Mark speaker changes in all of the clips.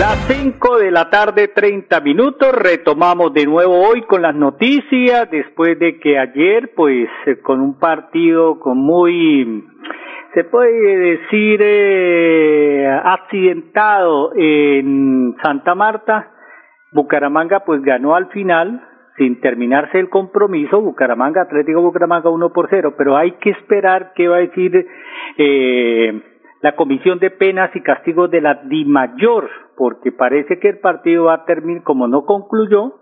Speaker 1: Las 5 de la tarde, 30 minutos. Retomamos de nuevo hoy con las noticias, después de que ayer, pues, eh, con un partido con muy, se puede decir, eh, accidentado en Santa Marta, Bucaramanga pues ganó al final, sin terminarse el compromiso, Bucaramanga, Atlético Bucaramanga 1 por 0, pero hay que esperar qué va a decir eh, la Comisión de Penas y Castigos de la DIMAYOR, porque parece que el partido va a terminar, como no concluyó,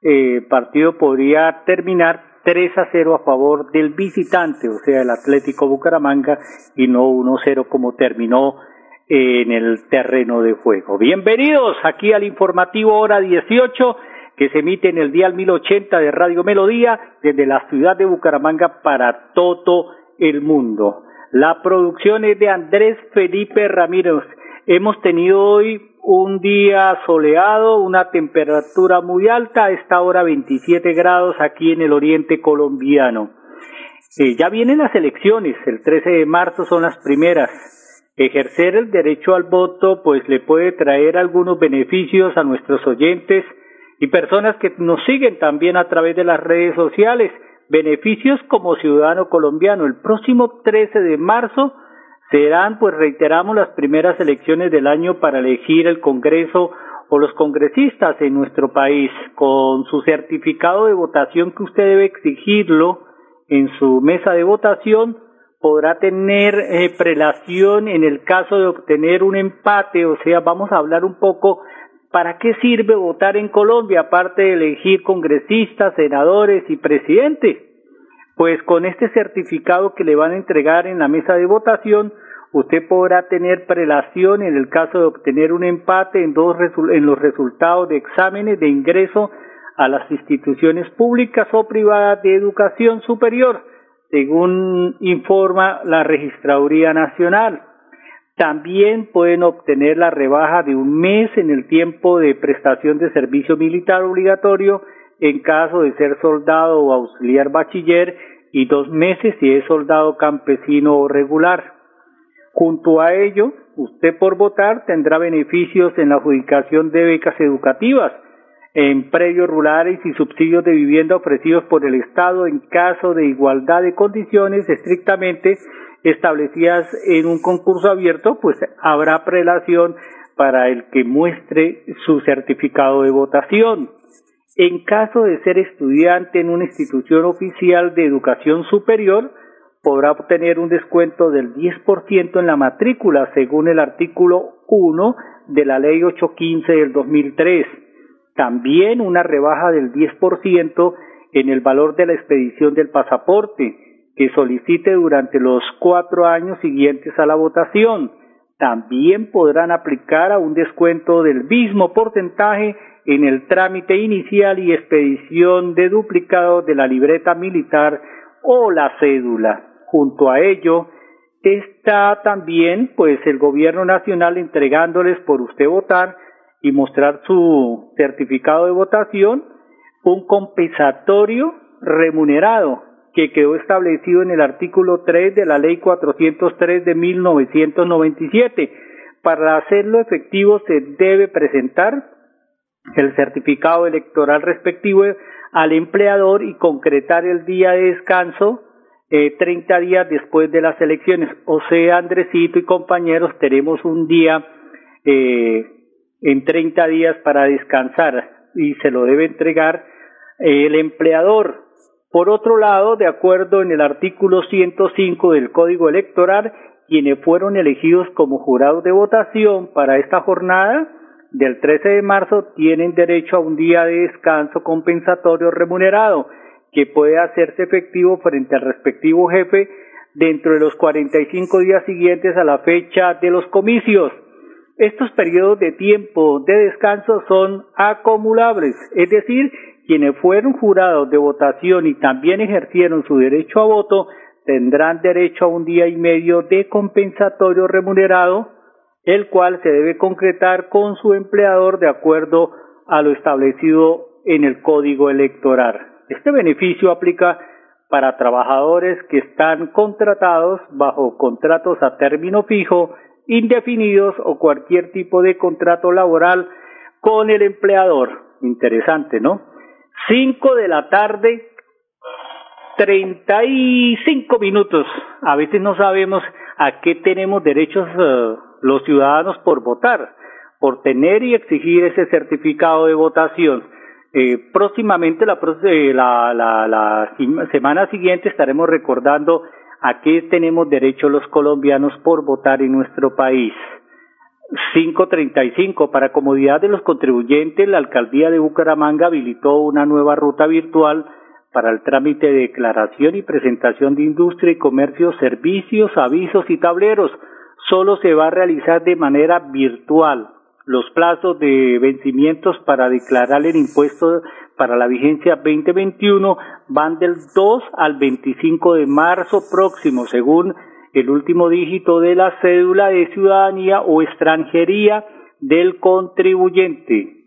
Speaker 1: eh, el partido podría terminar 3 a 0 a favor del visitante, o sea, el Atlético Bucaramanga, y no 1 0 como terminó en el terreno de juego. Bienvenidos aquí al informativo hora 18 que se emite en el día 1080 de Radio Melodía desde la ciudad de Bucaramanga para todo el mundo. La producción es de Andrés Felipe Ramírez. Hemos tenido hoy un día soleado, una temperatura muy alta, a esta hora 27 grados aquí en el oriente colombiano. Eh, ya vienen las elecciones, el 13 de marzo son las primeras. Ejercer el derecho al voto pues le puede traer algunos beneficios a nuestros oyentes y personas que nos siguen también a través de las redes sociales. Beneficios como ciudadano colombiano. El próximo 13 de marzo serán, pues reiteramos, las primeras elecciones del año para elegir el Congreso o los congresistas en nuestro país. Con su certificado de votación que usted debe exigirlo en su mesa de votación, podrá tener eh, prelación en el caso de obtener un empate, o sea, vamos a hablar un poco para qué sirve votar en Colombia, aparte de elegir congresistas, senadores y presidentes. Pues con este certificado que le van a entregar en la mesa de votación, usted podrá tener prelación en el caso de obtener un empate en, los resultados de exámenes de ingreso a las instituciones públicas o privadas de educación superior según informa la Registraduría Nacional. También pueden obtener la rebaja de un mes en el tiempo de prestación de servicio militar obligatorio en caso de ser soldado o auxiliar bachiller y dos meses si es soldado campesino o regular. Junto a ello, usted por votar tendrá beneficios en la adjudicación de becas educativas, en predios rurales y subsidios de vivienda ofrecidos por el Estado en caso de igualdad de condiciones estrictamente establecidas en un concurso abierto, pues habrá prelación para el que muestre su certificado de votación. En caso de ser estudiante en una institución oficial de educación superior, podrá obtener un descuento del 10% en la matrícula, según el artículo 1 de la Ley 815 del 2003 también una rebaja del 10% en el valor de la expedición del pasaporte que solicite durante los cuatro años siguientes a la votación. También podrán aplicar a un descuento del mismo porcentaje en el trámite inicial y expedición de duplicado de la libreta militar o la cédula. Junto a ello, está también pues el gobierno nacional entregándoles por usted votar y mostrar su certificado de votación, un compensatorio remunerado que quedó establecido en el artículo 3 de la Ley 403 de 1997. Para hacerlo efectivo se debe presentar el certificado electoral respectivo al empleador y concretar el día de descanso eh, 30 días después de las elecciones. O sea, Andresito y compañeros, tenemos un día eh, en 30 días para descansar y se lo debe entregar el empleador. Por otro lado, de acuerdo en el artículo 105 del Código Electoral, quienes fueron elegidos como jurados de votación para esta jornada del 13 de marzo tienen derecho a un día de descanso compensatorio remunerado que puede hacerse efectivo frente al respectivo jefe dentro de los 45 días siguientes a la fecha de los comicios estos periodos de tiempo de descanso son acumulables, es decir, quienes fueron jurados de votación y también ejercieron su derecho a voto tendrán derecho a un día y medio de compensatorio remunerado, el cual se debe concretar con su empleador de acuerdo a lo establecido en el Código Electoral. Este beneficio aplica para trabajadores que están contratados bajo contratos a término fijo, indefinidos o cualquier tipo de contrato laboral con el empleador. Interesante, ¿no? Cinco de la tarde, treinta y cinco minutos. A veces no sabemos a qué tenemos derechos eh, los ciudadanos por votar, por tener y exigir ese certificado de votación. Eh, próximamente, eh, la, la, la, semana siguiente, estaremos recordando a qué tenemos derecho los colombianos por votar en nuestro país. 535. Para comodidad de los contribuyentes, la alcaldía de Bucaramanga habilitó una nueva ruta virtual para el trámite de declaración y presentación de industria y comercio, servicios, avisos y tableros. Solo se va a realizar de manera virtual. Los plazos de vencimientos para declarar el impuesto para la vigencia 2021 van del 2 al 25 de marzo próximo, según el último dígito de la cédula de ciudadanía o extranjería del contribuyente.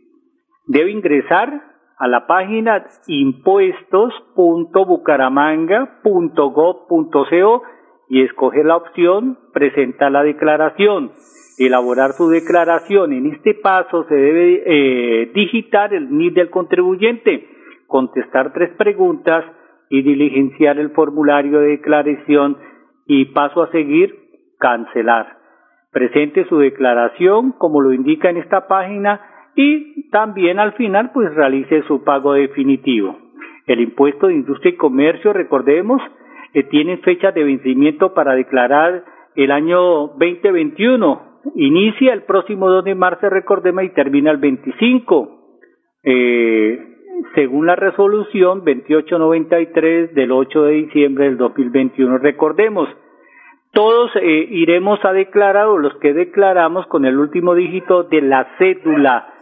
Speaker 1: Debe ingresar a la página impuestos.bucaramanga.gov.co y escoger la opción Presentar la declaración elaborar su declaración. En este paso se debe eh, digitar el NID del contribuyente, contestar tres preguntas y diligenciar el formulario de declaración y paso a seguir, cancelar. Presente su declaración como lo indica en esta página y también al final pues realice su pago definitivo. El impuesto de industria y comercio, recordemos, eh, tiene fecha de vencimiento para declarar el año 2021 inicia el próximo 2 de marzo, recordemos, y termina el 25. Eh, según la resolución 2893 del 8 de diciembre del 2021. Recordemos, todos eh, iremos a declarar, o los que declaramos con el último dígito de la cédula.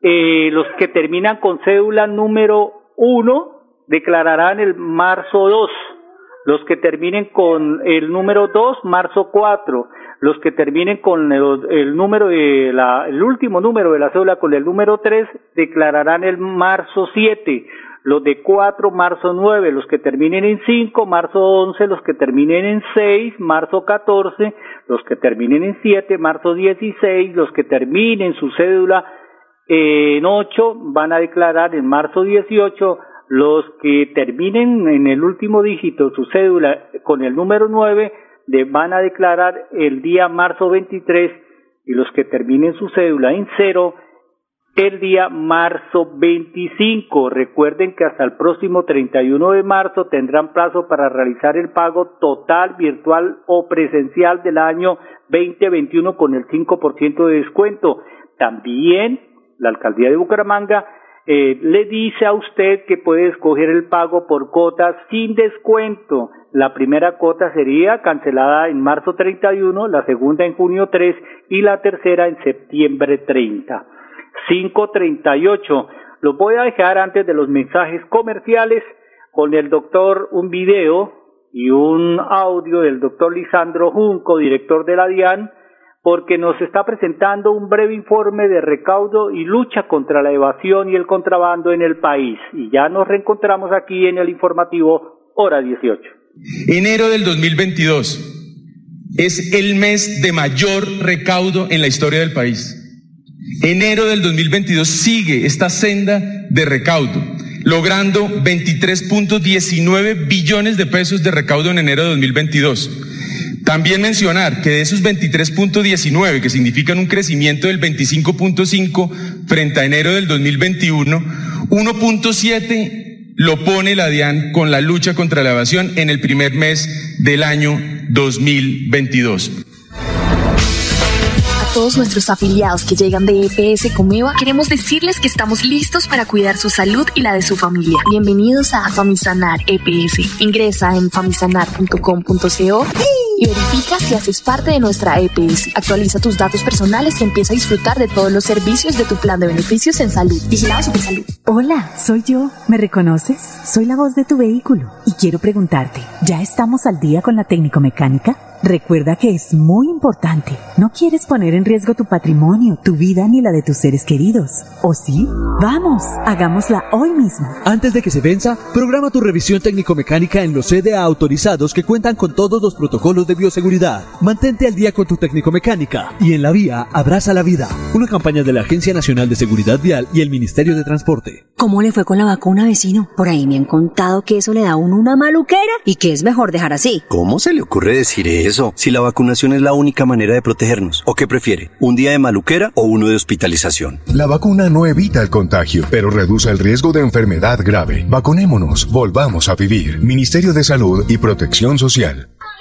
Speaker 1: Eh, los que terminan con cédula número 1 declararán el marzo 2. Los que terminen con el número 2, marzo 4 los que terminen con el, número de la, el último número de la cédula con el número 3 declararán el marzo 7, los de 4, marzo 9, los que terminen en 5, marzo 11, los que terminen en 6, marzo 14, los que terminen en 7, marzo 16, los que terminen su cédula en 8 van a declarar en marzo 18, los que terminen en el último dígito su cédula con el número 9 de, van a declarar el día marzo 23 y los que terminen su cédula en cero el día marzo 25. Recuerden que hasta el próximo 31 de marzo tendrán plazo para realizar el pago total, virtual o presencial del año 2021 con el 5% de descuento. También la alcaldía de Bucaramanga eh, le dice a usted que puede escoger el pago por cuotas sin descuento. La primera cuota sería cancelada en marzo 31, la segunda en junio 3 y la tercera en septiembre 30. 538. Lo voy a dejar antes de los mensajes comerciales con el doctor un video y un audio del doctor Lisandro Junco, director de la DIAN, porque nos está presentando un breve informe de recaudo y lucha contra la evasión y el contrabando en el país. Y ya nos reencontramos aquí en el informativo Hora 18.
Speaker 2: Enero del 2022 es el mes de mayor recaudo en la historia del país. Enero del 2022 sigue esta senda de recaudo, logrando 23.19 billones de pesos de recaudo en enero de 2022 también mencionar que de esos 23.19, que significan un crecimiento del 25.5 frente a enero del 2021, 1.7 lo pone la DIAN con la lucha contra la evasión en el primer mes del año 2022
Speaker 3: A todos nuestros afiliados que llegan de EPS Comeva, queremos decirles que estamos listos para cuidar su salud y la de su familia. Bienvenidos a Famisanar EPS. Ingresa en famisanar.com.co y verifica si haces parte de nuestra EPS. Actualiza tus datos personales y empieza a disfrutar de todos los servicios de tu plan de beneficios en salud. Vigilado Supersalud.
Speaker 4: Hola, soy yo. ¿Me reconoces? Soy la voz de tu vehículo y quiero preguntarte, ¿ya estamos al día con la técnico mecánica? Recuerda que es muy importante. No quieres poner en riesgo tu patrimonio, tu vida ni la de tus seres queridos. ¿O sí? Vamos, hagámosla hoy mismo.
Speaker 5: Antes de que se venza, programa tu revisión técnico-mecánica en los CDA autorizados que cuentan con todos los protocolos de bioseguridad. Mantente al día con tu técnico-mecánica y en la vía abraza la vida. Una campaña de la Agencia Nacional de Seguridad Vial y el Ministerio de Transporte.
Speaker 6: ¿Cómo le fue con la vacuna, vecino? Por ahí me han contado que eso le da a uno una maluquera y que es mejor dejar así.
Speaker 7: ¿Cómo se le ocurre decir eso? Si la vacunación es la única manera de protegernos? ¿O qué prefiere? ¿Un día de maluquera o uno de hospitalización?
Speaker 8: La vacuna no evita el contagio, pero reduce el riesgo de enfermedad grave. Vacunémonos, volvamos a vivir. Ministerio de Salud y Protección Social.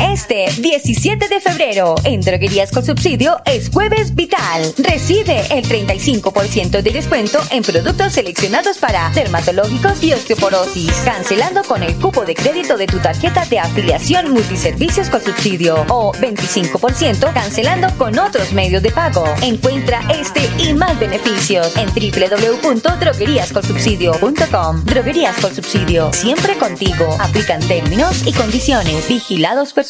Speaker 9: Este 17 de febrero en Droguerías con Subsidio es Jueves Vital. Recibe el 35% de descuento en productos seleccionados para dermatológicos y osteoporosis, cancelando con el cupo de crédito de tu tarjeta de afiliación multiservicios con subsidio o 25% cancelando con otros medios de pago. Encuentra este y más beneficios en www.drogueríascolsubsidio.com. Droguerías con Subsidio, siempre contigo. Aplican términos y condiciones. Vigilados por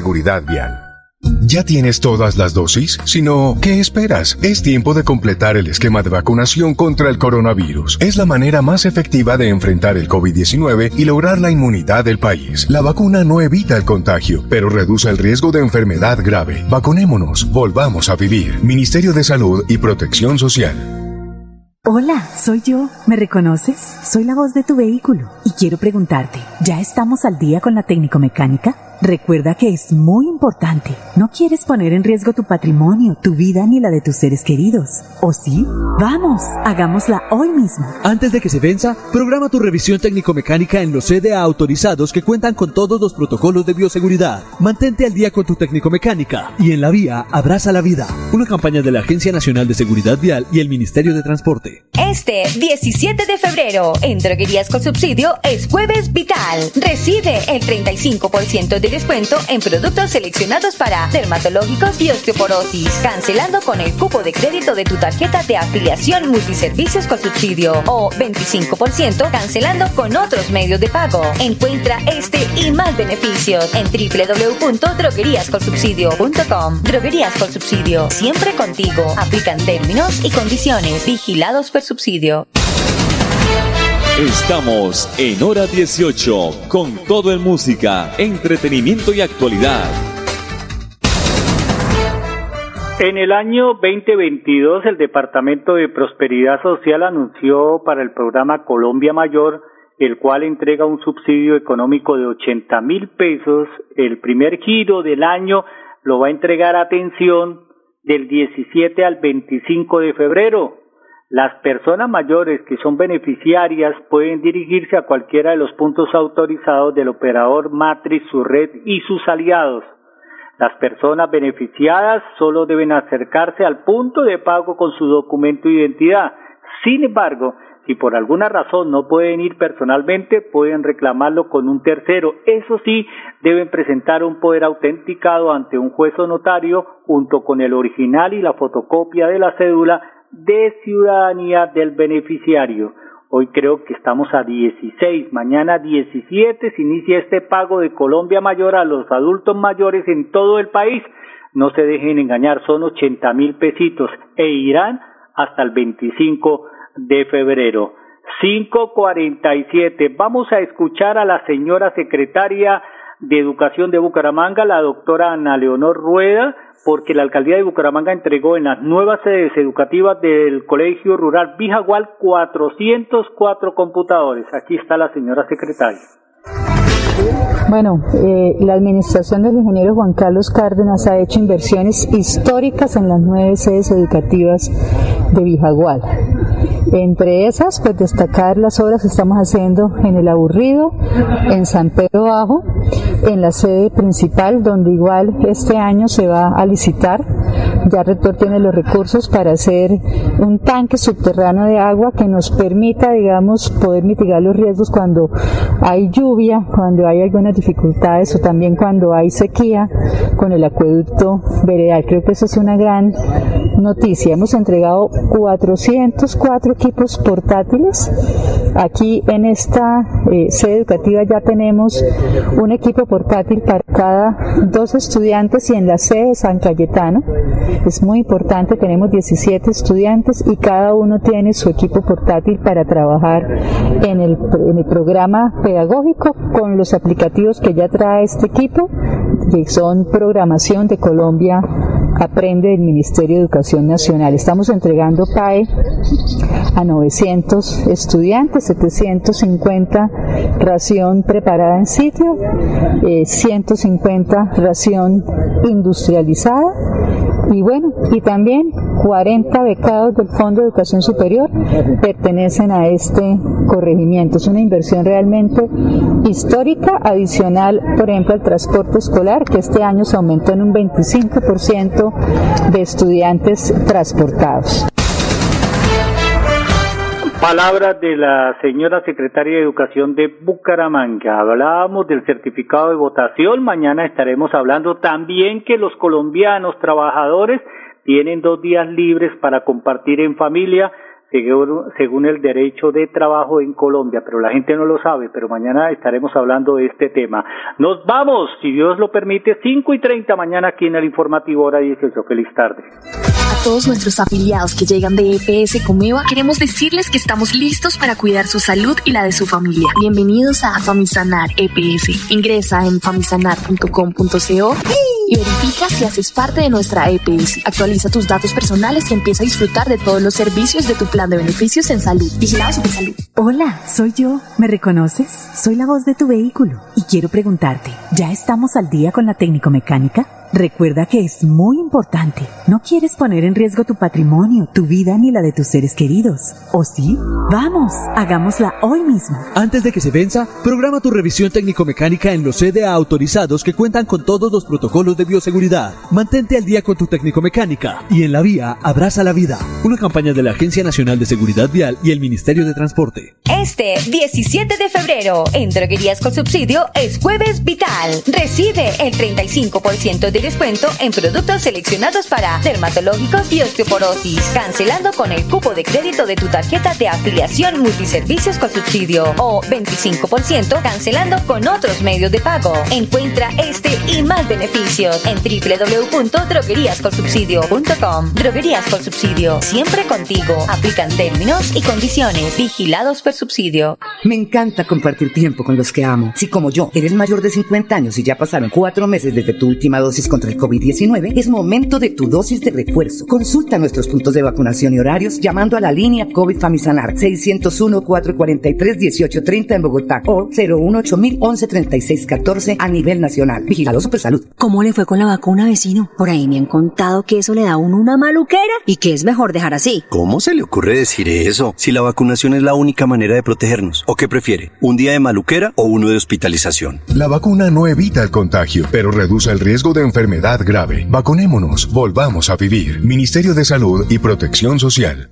Speaker 8: Vial. ¿Ya tienes todas las dosis? Si no, ¿qué esperas? Es tiempo de completar el esquema de vacunación contra el coronavirus. Es la manera más efectiva de enfrentar el COVID-19 y lograr la inmunidad del país. La vacuna no evita el contagio, pero reduce el riesgo de enfermedad grave. Vacunémonos, volvamos a vivir. Ministerio de Salud y Protección Social.
Speaker 4: Hola, soy yo. ¿Me reconoces? Soy la voz de tu vehículo y quiero preguntarte, ¿ya estamos al día con la técnico mecánica? Recuerda que es muy importante. No quieres poner en riesgo tu patrimonio, tu vida ni la de tus seres queridos. ¿O sí? Vamos, hagámosla hoy mismo.
Speaker 5: Antes de que se venza, programa tu revisión técnico-mecánica en los CDA autorizados que cuentan con todos los protocolos de bioseguridad. Mantente al día con tu técnico-mecánica y en la vía abraza la vida. Una campaña de la Agencia Nacional de Seguridad Vial y el Ministerio de Transporte.
Speaker 9: Este 17 de febrero en Droguerías con Subsidio es Jueves Vital. Recibe el 35% de descuento en productos seleccionados para dermatológicos y osteoporosis, cancelando con el cupo de crédito de tu tarjeta de afiliación multiservicios con subsidio o 25% cancelando con otros medios de pago. Encuentra este y más beneficios en www.drogueríascolsubsidio.com. Droguerías con subsidio, siempre contigo. Aplican términos y condiciones. Vigilados por subsidio.
Speaker 10: Estamos en hora 18 con todo en música, entretenimiento y actualidad.
Speaker 1: En el año 2022, el Departamento de Prosperidad Social anunció para el programa Colombia Mayor, el cual entrega un subsidio económico de 80 mil pesos. El primer giro del año lo va a entregar, atención, del 17 al 25 de febrero. Las personas mayores que son beneficiarias pueden dirigirse a cualquiera de los puntos autorizados del operador Matrix, su red y sus aliados. Las personas beneficiadas solo deben acercarse al punto de pago con su documento de identidad. Sin embargo, si por alguna razón no pueden ir personalmente, pueden reclamarlo con un tercero. Eso sí, deben presentar un poder autenticado ante un juez o notario junto con el original y la fotocopia de la cédula de ciudadanía del beneficiario. Hoy creo que estamos a 16, mañana 17 se inicia este pago de Colombia Mayor a los adultos mayores en todo el país. No se dejen engañar, son 80 mil pesitos e irán hasta el 25 de febrero. 547. Vamos a escuchar a la señora secretaria de Educación de Bucaramanga, la doctora Ana Leonor Rueda, porque la alcaldía de Bucaramanga entregó en las nuevas sedes educativas del Colegio Rural Vijagual 404 computadores. Aquí está la señora secretaria.
Speaker 11: Bueno, eh, la administración del ingeniero Juan Carlos Cárdenas ha hecho inversiones históricas en las nueve sedes educativas de Vijagual. Entre esas, pues destacar las obras que estamos haciendo en El Aburrido, en San Pedro Bajo, en la sede principal, donde igual este año se va a licitar. Ya Rector tiene los recursos para hacer un tanque subterráneo de agua que nos permita, digamos, poder mitigar los riesgos cuando hay lluvia, cuando hay algunas dificultades o también cuando hay sequía con el acueducto veredal. Creo que eso es una gran noticia. Hemos entregado 404 equipos portátiles. Aquí en esta eh, sede educativa ya tenemos un equipo portátil para cada dos estudiantes y en la sede de San Cayetano. Es muy importante, tenemos 17 estudiantes y cada uno tiene su equipo portátil para trabajar en el, en el programa pedagógico con los aplicativos que ya trae este equipo, que son programación de Colombia Aprende del Ministerio de Educación Nacional. Estamos entregando PAE a 900 estudiantes, 750 ración preparada en sitio, 150 eh, ración industrializada y bueno, y también 40 becados del Fondo de Educación Superior pertenecen a este corregimiento. Es una inversión realmente histórica, adicional, por ejemplo, al transporte escolar, que este año se aumentó en un 25% de estudiantes transportados.
Speaker 1: Palabras de la señora secretaria de Educación de Bucaramanga. Hablábamos del certificado de votación. Mañana estaremos hablando también que los colombianos trabajadores tienen dos días libres para compartir en familia según, el derecho de trabajo en Colombia, pero la gente no lo sabe, pero mañana estaremos hablando de este tema. Nos vamos, si Dios lo permite, 5 y 30 mañana aquí en el informativo hora 18. Feliz tarde.
Speaker 3: Todos nuestros afiliados que llegan de EPS Comeva, queremos decirles que estamos listos para cuidar su salud y la de su familia. Bienvenidos a Famisanar EPS. Ingresa en famisanar.com.co y verifica si haces parte de nuestra EPS. Actualiza tus datos personales y empieza a disfrutar de todos los servicios de tu plan de beneficios en salud. Vigilado Salud.
Speaker 4: Hola, soy yo. ¿Me reconoces? Soy la voz de tu vehículo y quiero preguntarte, ¿ya estamos al día con la técnico mecánica? Recuerda que es muy importante. No quieres poner en riesgo tu patrimonio, tu vida ni la de tus seres queridos. ¿O sí? Vamos, hagámosla hoy mismo.
Speaker 5: Antes de que se venza, programa tu revisión técnico-mecánica en los CDA autorizados que cuentan con todos los protocolos de bioseguridad. Mantente al día con tu técnico-mecánica y en la vía abraza la vida. Una campaña de la Agencia Nacional de Seguridad Vial y el Ministerio de Transporte.
Speaker 9: Este 17 de febrero en Droguerías con Subsidio es Jueves Vital. Recibe el 35% de descuento en productos seleccionados para dermatológicos y osteoporosis, cancelando con el cupo de crédito de tu tarjeta de afiliación multiservicios con subsidio o 25% cancelando con otros medios de pago. Encuentra este y más beneficios en www.drogueríascolsubsidio.com. Droguerías con subsidio, siempre contigo. Aplican términos y condiciones. Vigilados por subsidio.
Speaker 12: Me encanta compartir tiempo con los que amo. Si como yo eres mayor de 50 años y ya pasaron cuatro meses desde tu última dosis contra el COVID-19, es momento de tu dosis de refuerzo. Consulta nuestros puntos de vacunación y horarios llamando a la línea COVID Famisanar 601-443-1830 en Bogotá o 018 113614 a nivel nacional. Vigilado Supersalud.
Speaker 6: ¿Cómo le fue con la vacuna, vecino? Por ahí me han contado que eso le da a uno una maluquera y que es mejor dejar así.
Speaker 7: ¿Cómo se le ocurre decir eso? Si la vacunación es la única manera de protegernos. ¿O qué prefiere? ¿Un día de maluquera o uno de hospitalización?
Speaker 8: La vacuna no evita el contagio, pero reduce el riesgo de enfermedad enfermedad grave. Vacunémonos, volvamos a vivir. Ministerio de Salud y Protección Social.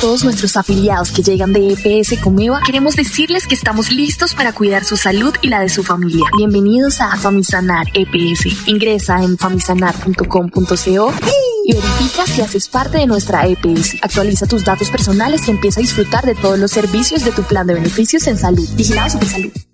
Speaker 3: todos nuestros afiliados que llegan de EPS Comeva, queremos decirles que estamos listos para cuidar su salud y la de su familia. Bienvenidos a Famisanar EPS. Ingresa en famisanar.com.co y verifica si haces parte de nuestra EPS. Actualiza tus datos personales y empieza a disfrutar de todos los servicios de tu plan de beneficios en salud. Vigilado Salud.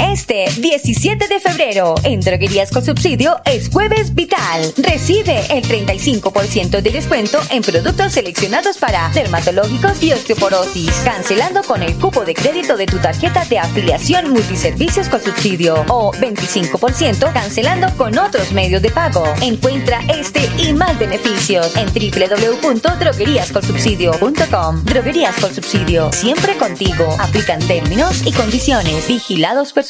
Speaker 9: Este 17 de febrero, en Droguerías con Subsidio, es Jueves Vital. Recibe el 35% de descuento en productos seleccionados para dermatológicos y osteoporosis, cancelando con el cupo de crédito de tu tarjeta de afiliación multiservicios con subsidio o 25% cancelando con otros medios de pago. Encuentra este y más beneficios en www.drogueríascolsubsidio.com. Droguerías con Subsidio, siempre contigo. Aplican términos y condiciones. Vigilados por